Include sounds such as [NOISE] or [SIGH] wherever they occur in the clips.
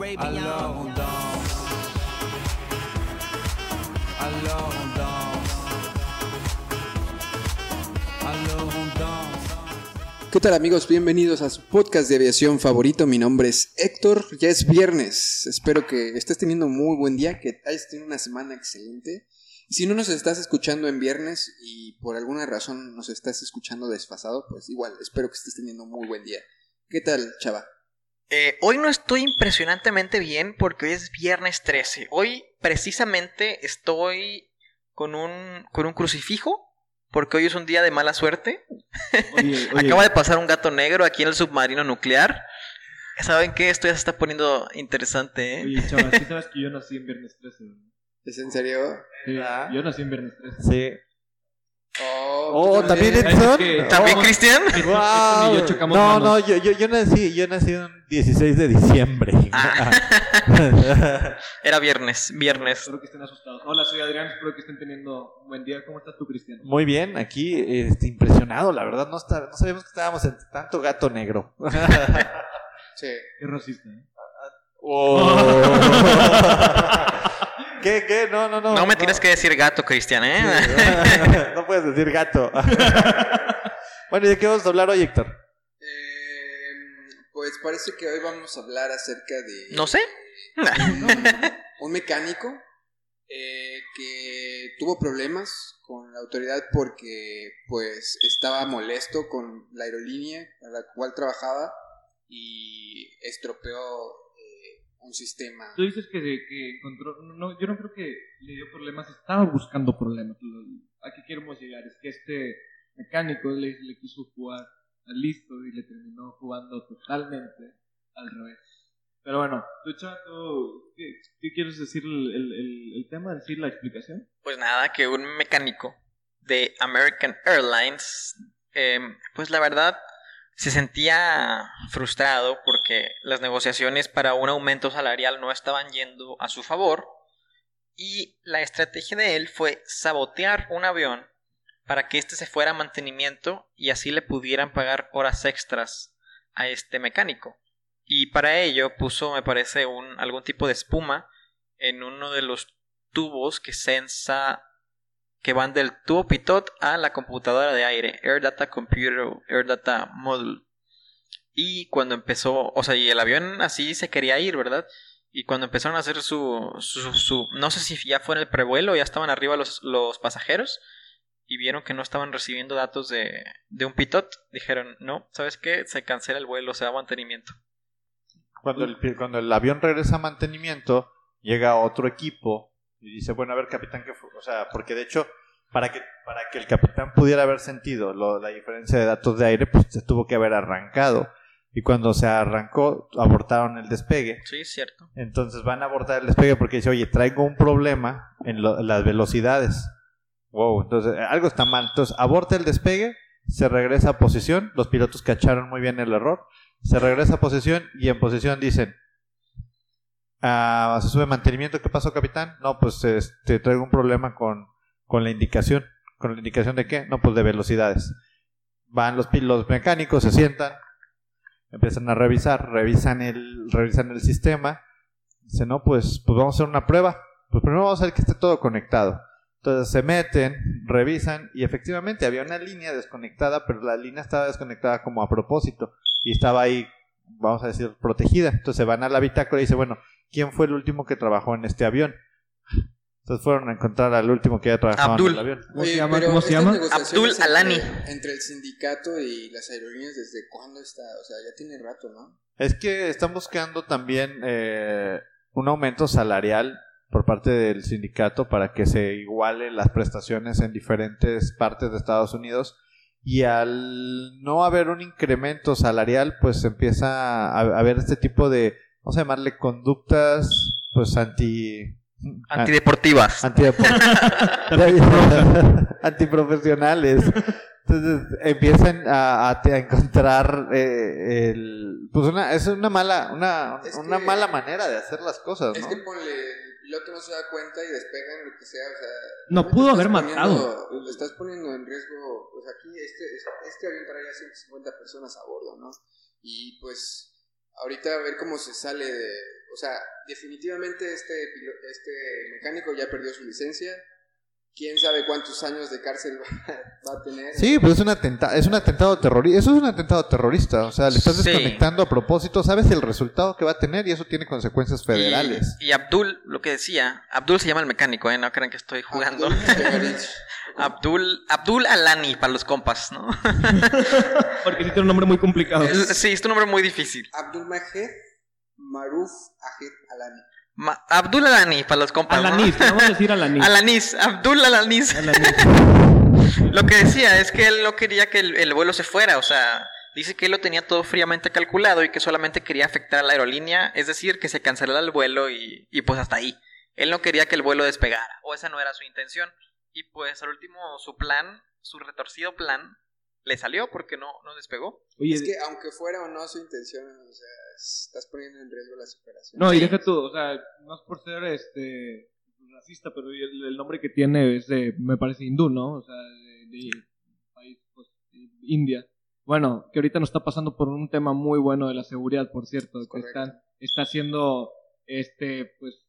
¿Qué tal amigos? Bienvenidos a su podcast de aviación favorito. Mi nombre es Héctor. Ya es viernes. Espero que estés teniendo un muy buen día, que hayas tenido una semana excelente. Si no nos estás escuchando en viernes y por alguna razón nos estás escuchando desfasado, pues igual, espero que estés teniendo un muy buen día. ¿Qué tal, chava? Eh, hoy no estoy impresionantemente bien porque hoy es viernes 13. Hoy precisamente estoy con un, con un crucifijo porque hoy es un día de mala suerte. Oye, [LAUGHS] oye, Acaba de pasar un gato negro aquí en el submarino nuclear. ¿Saben qué? Esto ya se está poniendo interesante, ¿eh? oye, chaval, sí sabes que yo nací en viernes 13, ¿no? ¿Es en serio? Sí, yo nací en viernes 13. Sí. Oh, Oh, tú ¿también Es Edson? que- ¿También Oh, Cristian? [LAUGHS] Wow. No, manos. no, yo, yo, yo nací, yo nací un 16 de diciembre. Ah. [LAUGHS] Era viernes, viernes. Espero que estén asustados. Hola, soy Adrián, espero que estén teniendo un buen día. ¿Cómo estás tú, Cristian? Muy bien, aquí este, impresionado, la verdad, no, está, no sabíamos que estábamos en tanto gato negro. [LAUGHS] Sí. Qué racista, ¿eh? ¿Qué, qué? No, no, no. No me tienes que decir gato, Cristian, ¿eh? no puedes decir gato. [LAUGHS] bueno, ¿y de qué vamos a hablar hoy, Héctor? Eh, pues parece que hoy vamos a hablar acerca de... No sé. [LAUGHS] un mecánico eh, que tuvo problemas con la autoridad porque pues estaba molesto con la aerolínea a la cual trabajaba y estropeó un sistema. Tú dices que, que encontró. No, yo no creo que le dio problemas, estaba buscando problemas. ¿A qué queremos llegar? Es que este mecánico le, le quiso jugar al listo y le terminó jugando totalmente al revés. Pero bueno, tú, Chava, tú, ¿qué, qué quieres decir el, el- el- el tema? ¿Decir la explicación? Pues nada, que un mecánico de American Airlines, eh, pues la verdad se sentía frustrado porque las negociaciones para un aumento salarial no estaban yendo a su favor y la estrategia de él fue sabotear un avión para que éste se fuera a mantenimiento y así le pudieran pagar horas extras a este mecánico. Y para ello puso, me parece, algún tipo de espuma en uno de los tubos que sensa que van del tubo pitot a la computadora de aire, Air Data Computer, Air Data Module. Y cuando empezó, o sea, y el avión así se quería ir, ¿verdad? Y cuando empezaron a hacer su, su, su- no sé si ya fue en el prevuelo, ya estaban arriba los, los pasajeros y vieron que no estaban recibiendo datos de, de un pitot, dijeron, no, ¿sabes qué? Se cancela el vuelo, se da mantenimiento. Cuando el, cuando el avión regresa a mantenimiento, llega otro equipo y dice, bueno, a ver, capitán, ¿qué fue? O sea, porque de hecho, para que, para que el capitán pudiera haber sentido lo- la diferencia de datos de aire, pues se tuvo que haber arrancado. Y cuando se arrancó, abortaron el despegue. Sí, cierto. Entonces van a abortar el despegue porque dice, oye, traigo un problema en, lo- las velocidades. Wow, entonces eh, algo está mal. Entonces aborta el despegue, se regresa a posición. Los pilotos cacharon muy bien el error. Se regresa a posición y en posición dicen, ah, se sube mantenimiento. ¿Qué pasó, capitán? No, pues este, traigo un problema con, con la indicación. ¿Con la indicación de qué? No, pues de velocidades. Van los, los mecánicos, se sientan, empiezan a revisar, revisan el, revisan el sistema. Dice, no, pues, pues vamos a hacer una prueba. Pues primero vamos a ver que esté todo conectado. Entonces se meten, revisan y efectivamente había una línea desconectada, pero la línea estaba desconectada como a propósito y estaba ahí, vamos a decir, protegida. Entonces van a la bitácora y dice, bueno, ¿quién fue el último que trabajó en este avión? Entonces fueron a encontrar al último que había trabajado Abdul. en el avión. ¿Cómo se Oye, llama? ¿Cómo se llama? Abdul Alani. Entre, entre el sindicato y las aerolíneas, ¿desde cuándo está? O sea, ya tiene rato, ¿no? Es que están buscando también eh, un aumento salarial por parte del sindicato para que se iguale las prestaciones en diferentes partes de Estados Unidos y al no haber un incremento salarial pues empieza a a haber este tipo de vamos a llamarle conductas pues anti Antideportivas. Antidepor- [LAUGHS] antiprofesionales. Entonces empiezan a, a encontrar eh, el, pues una, es una mala, una, Es una que- mala manera de hacer las cosas, Es ¿no? que ponle, el piloto no se da cuenta y despega en lo que sea, o sea... No pudo haber poniendo- matado. Lo estás poniendo en riesgo, pues aquí este, este avión traía 150 personas a bordo, ¿no? Y pues ahorita a ver cómo se sale de... O sea, definitivamente este, este mecánico ya perdió su licencia. Quién sabe cuántos años de cárcel va, [LAUGHS] va a tener. Sí, pues es un atentado, es un atentado terrorista, eso es un atentado terrorista, o sea, le estás Sí. desconectando a propósito, sabes el resultado que va a tener y eso tiene consecuencias federales. Y, y Abdul, lo que decía, Abdul se llama el mecánico, ¿eh? No crean que estoy jugando. Abdul. [LAUGHS] Abdul, Abdul Alani para los compas, ¿no? [LAUGHS] Porque sí tiene un nombre muy complicado. Es- sí, es un nombre muy difícil. Abdul Majed Maruf Ajed Alani. Ma- Abdul Alani para los compas. ¿no? Alanis, vamos a decir [LAUGHS] Alanis. Alanis, Abdul Alanis. Alanis. [LAUGHS] Lo que decía es que él no quería que el, el vuelo se fuera, o sea, dice que él lo tenía todo fríamente calculado y que solamente quería afectar a la aerolínea, es decir, que se cancelara el vuelo y, y pues hasta ahí. Él no quería que el vuelo despegara, o esa no era su intención. Y pues al último su plan, su retorcido plan, le salió porque no, no despegó. Oye, Es que aunque fuera o no su intención, o sea, estás poniendo en riesgo la superación. no, y deja tú, o sea, no es por ser este racista, pero el, el nombre que tiene es de, me parece hindú, ¿no? O sea, de, de país, pues, de India. Bueno, que ahorita nos está pasando por un tema muy bueno de la seguridad, por cierto, que están, está haciendo, este, pues...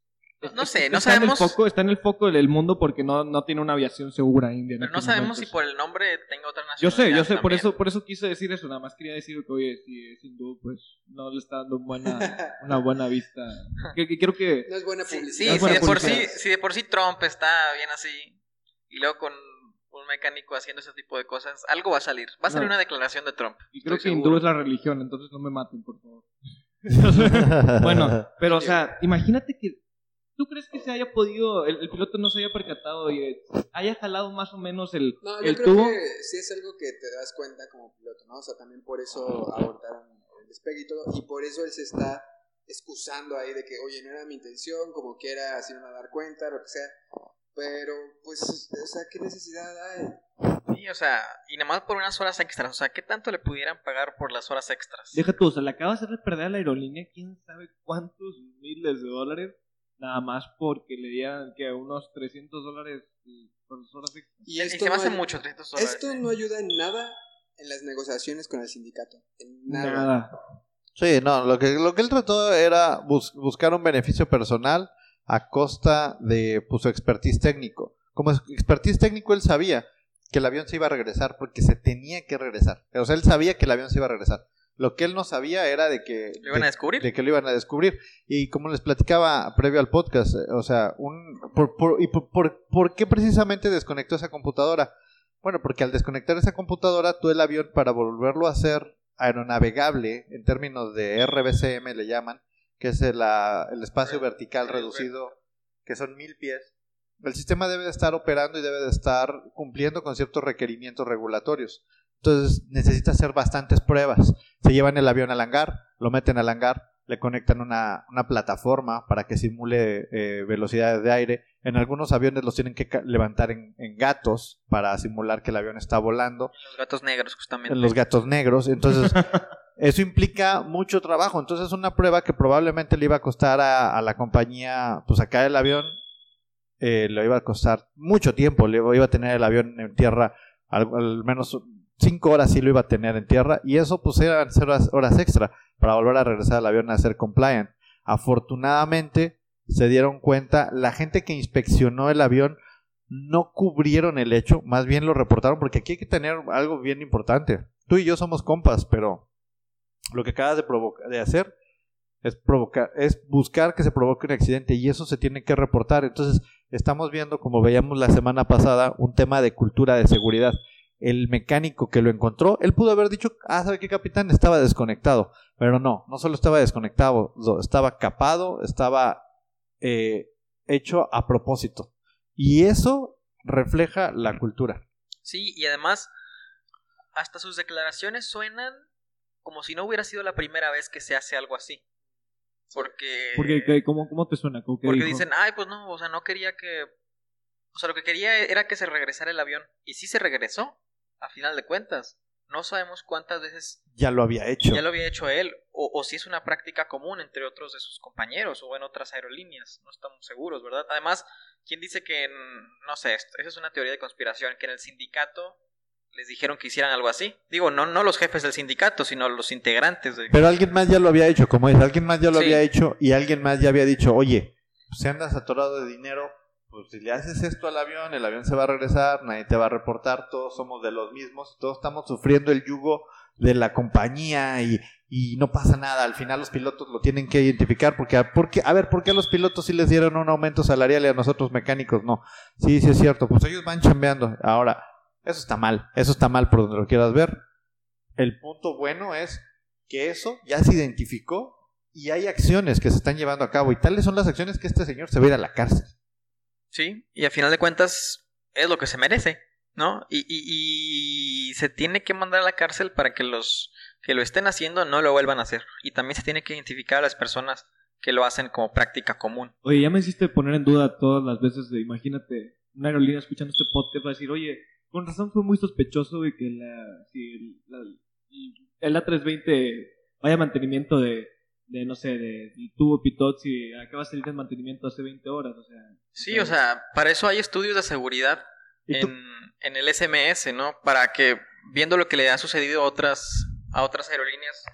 No- sé, no está en el sabemos- foco- está en el foco del mundo porque no, no tiene una aviación segura India. Pero no sabemos momentos. si por el nombre tenga otra Yo sé, yo nacionalidad sé, por eso, por eso quise decir eso, nada más quería decir que, oye, si es hindú, pues no le está dando buena, [LAUGHS] una buena vista. Que, que quiero que... No es buena Sí, publicidad. sí, si de, por sí, si de por sí Trump está bien así, y luego con un mecánico haciendo ese tipo de cosas, algo va a salir. Va a salir No. una declaración de Trump. Y creo que seguro. hindú es la religión, entonces no me maten, por favor. [LAUGHS] bueno, pero o sea, imagínate que... ¿Tú crees que se haya podido, el, el piloto no se haya percatado y eh, haya jalado más o menos el, No, yo el creo tubo? que sí es algo que te das cuenta como piloto, ¿no? O sea, también por eso abortaron el despegue y todo, y por eso él se está excusando ahí de que, oye, no era mi intención, como quiera, así me van a dar cuenta, lo que sea. Pero, pues, o sea, ¿qué necesidad hay? Sí, o sea, y nada más por unas horas extras. O sea, ¿qué tanto le pudieran pagar por las horas extras? Deja tú, o sea, le acaba de hacer perder a la aerolínea quién sabe cuántos miles de dólares, nada más porque le dieran que unos 300 dólares por las horas extras. Y Y esto, se me no, hace ay- mucho, 300 dólares. esto ¿eh? no ayuda en nada en las negociaciones con el sindicato. En nada. Nada. Sí, no, lo que, lo que él trató era bus- buscar un beneficio personal a costa de pues, su expertise técnico. Como expertise técnico, él sabía que el avión se iba a regresar porque se tenía que regresar. O sea, él sabía que el avión se iba a regresar. Lo que él no sabía era de que... ¿Lo iban de- a descubrir? de que lo iban a descubrir. Y como les platicaba previo al podcast, eh, o sea, un, por, por- ¿y por, por- por qué precisamente desconectó esa computadora? Bueno, porque al desconectar esa computadora, tú el avión para volverlo a hacer aeronavegable, en términos de RBCM le llaman, que es el, el espacio vertical re- reducido, que son mil pies, el sistema debe de estar operando y debe de estar cumpliendo con ciertos requerimientos regulatorios. Entonces necesita hacer bastantes pruebas. Se llevan el avión al hangar, lo meten al hangar, le conectan una, una plataforma para que simule eh, velocidades de aire. En algunos aviones los tienen que levantar en, en gatos para simular que el avión está volando. Los gatos negros, justamente. En los gatos negros. Entonces, [LAUGHS] eso implica mucho trabajo. Entonces, es una prueba que probablemente le iba a costar a, a la compañía, pues sacar el avión, eh, le iba a costar mucho tiempo. Le iba a tener el avión en tierra, al, al menos cinco horas sí lo iba a tener en tierra. Y eso, pues, eran horas, extra para volver a regresar al avión a ser compliant. Afortunadamente, se dieron cuenta, la gente que inspeccionó el avión no cubrieron el hecho, más bien lo reportaron, porque aquí hay que tener algo bien importante. Tú y yo somos compas, pero lo que acabas de, de hacer es, provocar, es buscar que se provoque un accidente y eso se tiene que reportar. Entonces, estamos viendo, como veíamos la semana pasada, un tema de cultura de seguridad. El mecánico que lo encontró, él pudo haber dicho, ah, ¿sabe qué, capitán? Estaba desconectado. Pero no, no solo estaba desconectado, estaba capado, estaba eh, hecho a propósito. Y eso refleja la cultura. Sí, y además, hasta sus declaraciones suenan como si no hubiera sido la primera vez que se hace algo así. Porque... Porque. ¿cómo, ¿Cómo te suena? ¿Cómo que Porque dijo? dicen, ay, pues no, o sea, no quería que... O sea, lo que quería era que se regresara el avión. Y sí se regresó, a final de cuentas. No sabemos cuántas veces Ya lo había hecho. ya lo había hecho él, o, o si es una práctica común entre otros de sus compañeros o en otras aerolíneas. No estamos seguros, ¿verdad? Además, ¿quién dice que, en- no sé, esto, esa es una teoría de conspiración, que en el sindicato les dijeron que hicieran algo así? Digo, no, no los jefes del sindicato, sino los integrantes. De... Pero alguien más ya lo había hecho, como es, alguien más ya lo Sí. había hecho y alguien más ya había dicho, oye, si andas atorado de dinero, pues si le haces esto al avión, el avión se va a regresar, nadie te va a reportar, todos somos de los mismos, todos estamos sufriendo el yugo de la compañía y, no pasa nada, al final los pilotos lo tienen que identificar porque, porque, a ver, ¿por qué a los pilotos sí les dieron un aumento salarial y a nosotros mecánicos no? Sí, sí es cierto, pues ellos van chambeando. Ahora, eso está mal, eso está mal por donde lo quieras ver. El punto bueno es que eso ya se identificó y hay acciones que se están llevando a cabo y tales son las acciones que este señor se va a ir a la cárcel. Sí, y a final de cuentas es lo que se merece, ¿no? Y, y, y se tiene que mandar a la cárcel para que los que lo estén haciendo no lo vuelvan a hacer. Y también se tiene que identificar a las personas que lo hacen como práctica común. Oye, ya me hiciste poner en duda todas las veces de, imagínate, una aerolínea escuchando este podcast va a decir, oye, con razón fue muy sospechoso de que la, si el, la- el A320 vaya mantenimiento de, de no sé, de, tubo pitot si acaba de salir de mantenimiento hace 20 horas, o sea. Sí, o sea, para eso hay estudios de seguridad ¿Y en, en el SMS, ¿no? Para que viendo lo que le ha sucedido a otras a otras aerolíneas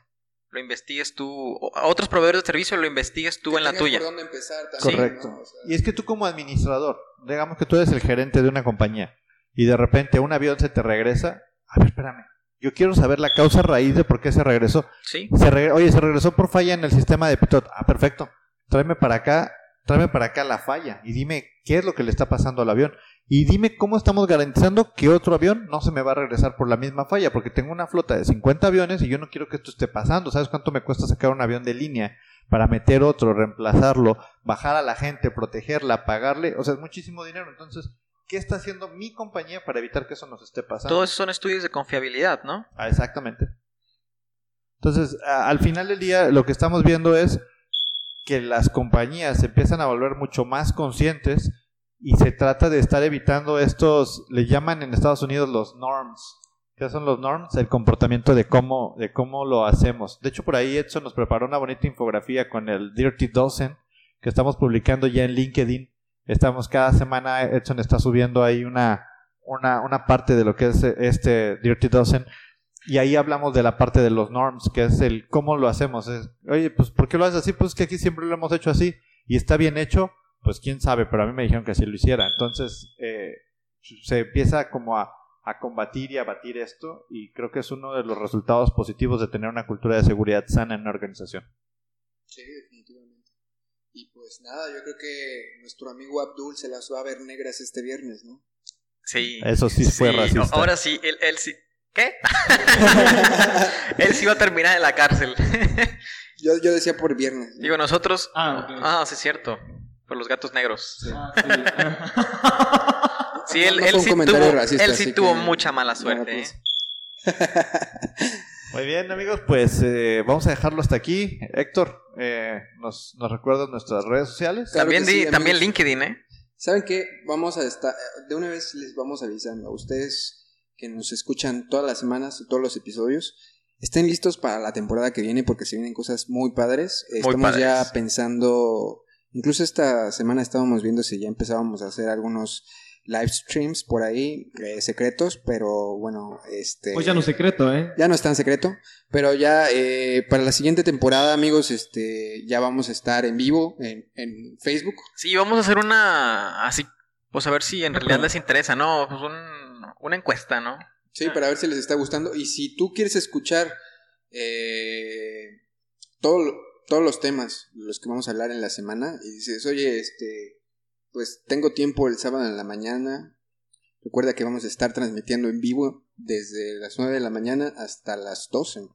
lo investigues tú, a otros proveedores de servicio lo investigues tú Que en la tuya. por dónde empezar también, Correcto. ¿no? O sea, Y es que tú como administrador, digamos que tú eres el gerente de una compañía y de repente un avión se te regresa, a ver, espérame, yo quiero saber la causa raíz de por qué se regresó. Sí, Se Oye, se regresó por falla en el sistema de Pitot. Ah, perfecto. Tráeme para acá, tráeme para acá la falla y dime qué es lo que le está pasando al avión. Y dime cómo estamos garantizando que otro avión no se me va a regresar por la misma falla, porque tengo una flota de 50 aviones y yo no quiero que esto esté pasando. ¿Sabes cuánto me cuesta sacar un avión de línea para meter otro, reemplazarlo, bajar a la gente, protegerla, pagarle? O sea, es muchísimo dinero. Entonces, ¿qué está haciendo mi compañía para evitar que eso nos esté pasando? todos son estudios de confiabilidad, ¿no? Ah, exactamente. Entonces, a- al final del día, lo que estamos viendo es que las compañías se empiezan a volver mucho más conscientes y se trata de estar evitando estos, le llaman en Estados Unidos los norms. ¿Qué son los norms? El comportamiento de cómo, de cómo lo hacemos. De hecho, por ahí Edson nos preparó una bonita infografía con el Dirty Dozen que estamos publicando ya en LinkedIn. Estamos cada semana, Edson está subiendo ahí una, una, una parte de lo que es este Dirty Dozen y ahí hablamos de la parte de los norms, que es el cómo lo hacemos. Oye, pues ¿por qué lo haces así? Pues que aquí siempre lo hemos hecho así y está bien hecho, pues quién sabe, pero a mí me dijeron que así lo hiciera. Entonces eh, se empieza como a, a combatir y a batir esto y creo que es uno de los resultados positivos de tener una cultura de seguridad sana en una organización. Sí, definitivamente. Y pues nada, yo creo que nuestro amigo Abdul se las va a ver negras este viernes, ¿no? Sí. Eso sí fue racista. Ahora sí, él, él sí. ¿Qué? [LAUGHS] él sí va a terminar en la cárcel. [LAUGHS] Yo, yo decía por viernes. ¿no? Digo, nosotros. Ah. Ah, sí, es cierto. Por los gatos negros. Ah, sí. Sí, No, él, no él sí tuvo, racista, él sí tuvo que- mucha mala no, suerte. pues. ¿eh? [LAUGHS] Muy bien, amigos, pues eh, vamos a dejarlo hasta aquí. Héctor, eh, ¿nos, ¿nos recuerdas nuestras redes sociales? Claro también que sí, di- también. LinkedIn, ¿eh? ¿Saben qué? Vamos a estar, de una vez les vamos avisando a ustedes que nos escuchan todas las semanas, todos los episodios. Estén listos para la temporada que viene porque se vienen cosas muy padres. Estamos padres. ya pensando, incluso esta semana estábamos viendo si ya empezábamos a hacer algunos live streams por ahí, eh, secretos, pero bueno, este... Pues ya no secreto, ¿eh? Ya no es tan secreto, pero ya eh, para la siguiente temporada, amigos, este, ya vamos a estar en vivo en, en Facebook. Sí, vamos a hacer una. Así. Pues a ver si en realidad les interesa, ¿no? Pues un- una encuesta, ¿no? Sí, para ver si les está gustando. Y si tú quieres escuchar eh, todo todos los temas, los que vamos a hablar en la semana, y dices, oye, este, pues tengo tiempo el sábado en la mañana. Recuerda que vamos a estar transmitiendo en vivo desde las 9 de la mañana hasta las 12.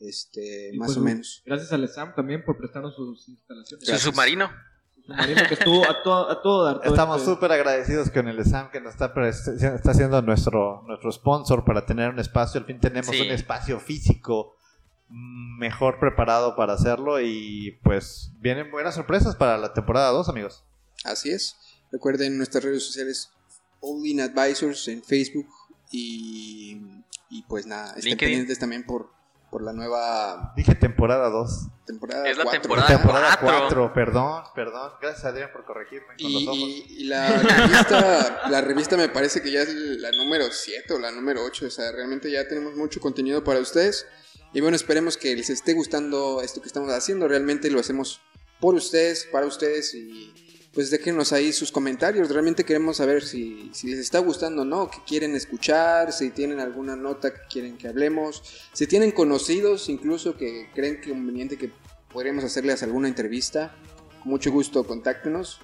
Este, Y más pues, o menos. Gracias al SAM también por prestarnos sus instalaciones. Su submarino. Su submarino que estuvo a todo, a todo dar. todo Estamos este- súper agradecidos con el SAM que nos está, está haciendo nuestro, nuestro sponsor para tener un espacio. Al fin tenemos Sí. un espacio físico mejor preparado para hacerlo y pues vienen buenas sorpresas para la temporada 2, amigos. Así es. Recuerden nuestras redes sociales All In Advisors en Facebook y, y pues nada, estén LinkedIn. pendientes también por, por la nueva Dije temporada 2. temporada. Es la cuatro. temporada temporada cuatro. 4, perdón, perdón. Gracias Adrián por corregirme con Y, los ojos. y- y la revista, la revista me parece que ya es la número 7 o la número 8. O sea, realmente ya tenemos mucho contenido para ustedes. Y bueno, esperemos que les esté gustando esto que estamos haciendo. Realmente lo hacemos por ustedes, para ustedes. Y pues déjenos ahí sus comentarios. Realmente queremos saber si, si les está gustando o no, qué quieren escuchar, si tienen alguna nota que quieren que hablemos, si tienen conocidos incluso que creen conveniente que podríamos hacerles alguna entrevista. Con mucho gusto, contáctenos.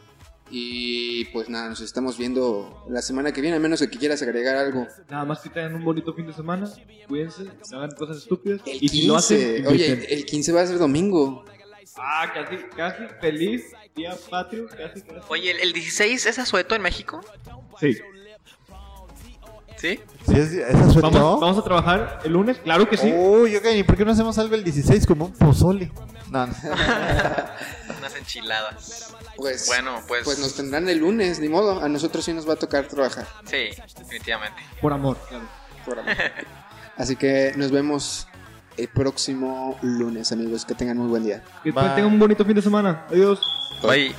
Y pues nada, nos estamos viendo la semana que viene, a menos que quieras agregar algo. Nada más que tengan un bonito fin de semana. Cuídense, no hagan cosas estúpidas. El y si lo hacen, 15, oye, el 15 va a ser domingo. Ah, casi, casi feliz día patrio, casi, casi. Oye, ¿el, el 16 es asueto en México? Sí. ¿Sí? ¿Sí es, ¿Es asueto? Vamos, vamos a trabajar el lunes, claro que sí. Uy, ok, ¿y por qué no hacemos algo el 16 como un pozole? No, no. [LAUGHS] Unas enchiladas. Pues, Bueno, pues. pues nos tendrán el lunes, ni modo. A nosotros sí nos va a tocar trabajar. Sí, definitivamente. Por amor, claro. por amor. Así que nos vemos el próximo lunes, amigos. Que tengan muy buen día. Que Bye. tengan un bonito fin de semana. Adiós. Bye.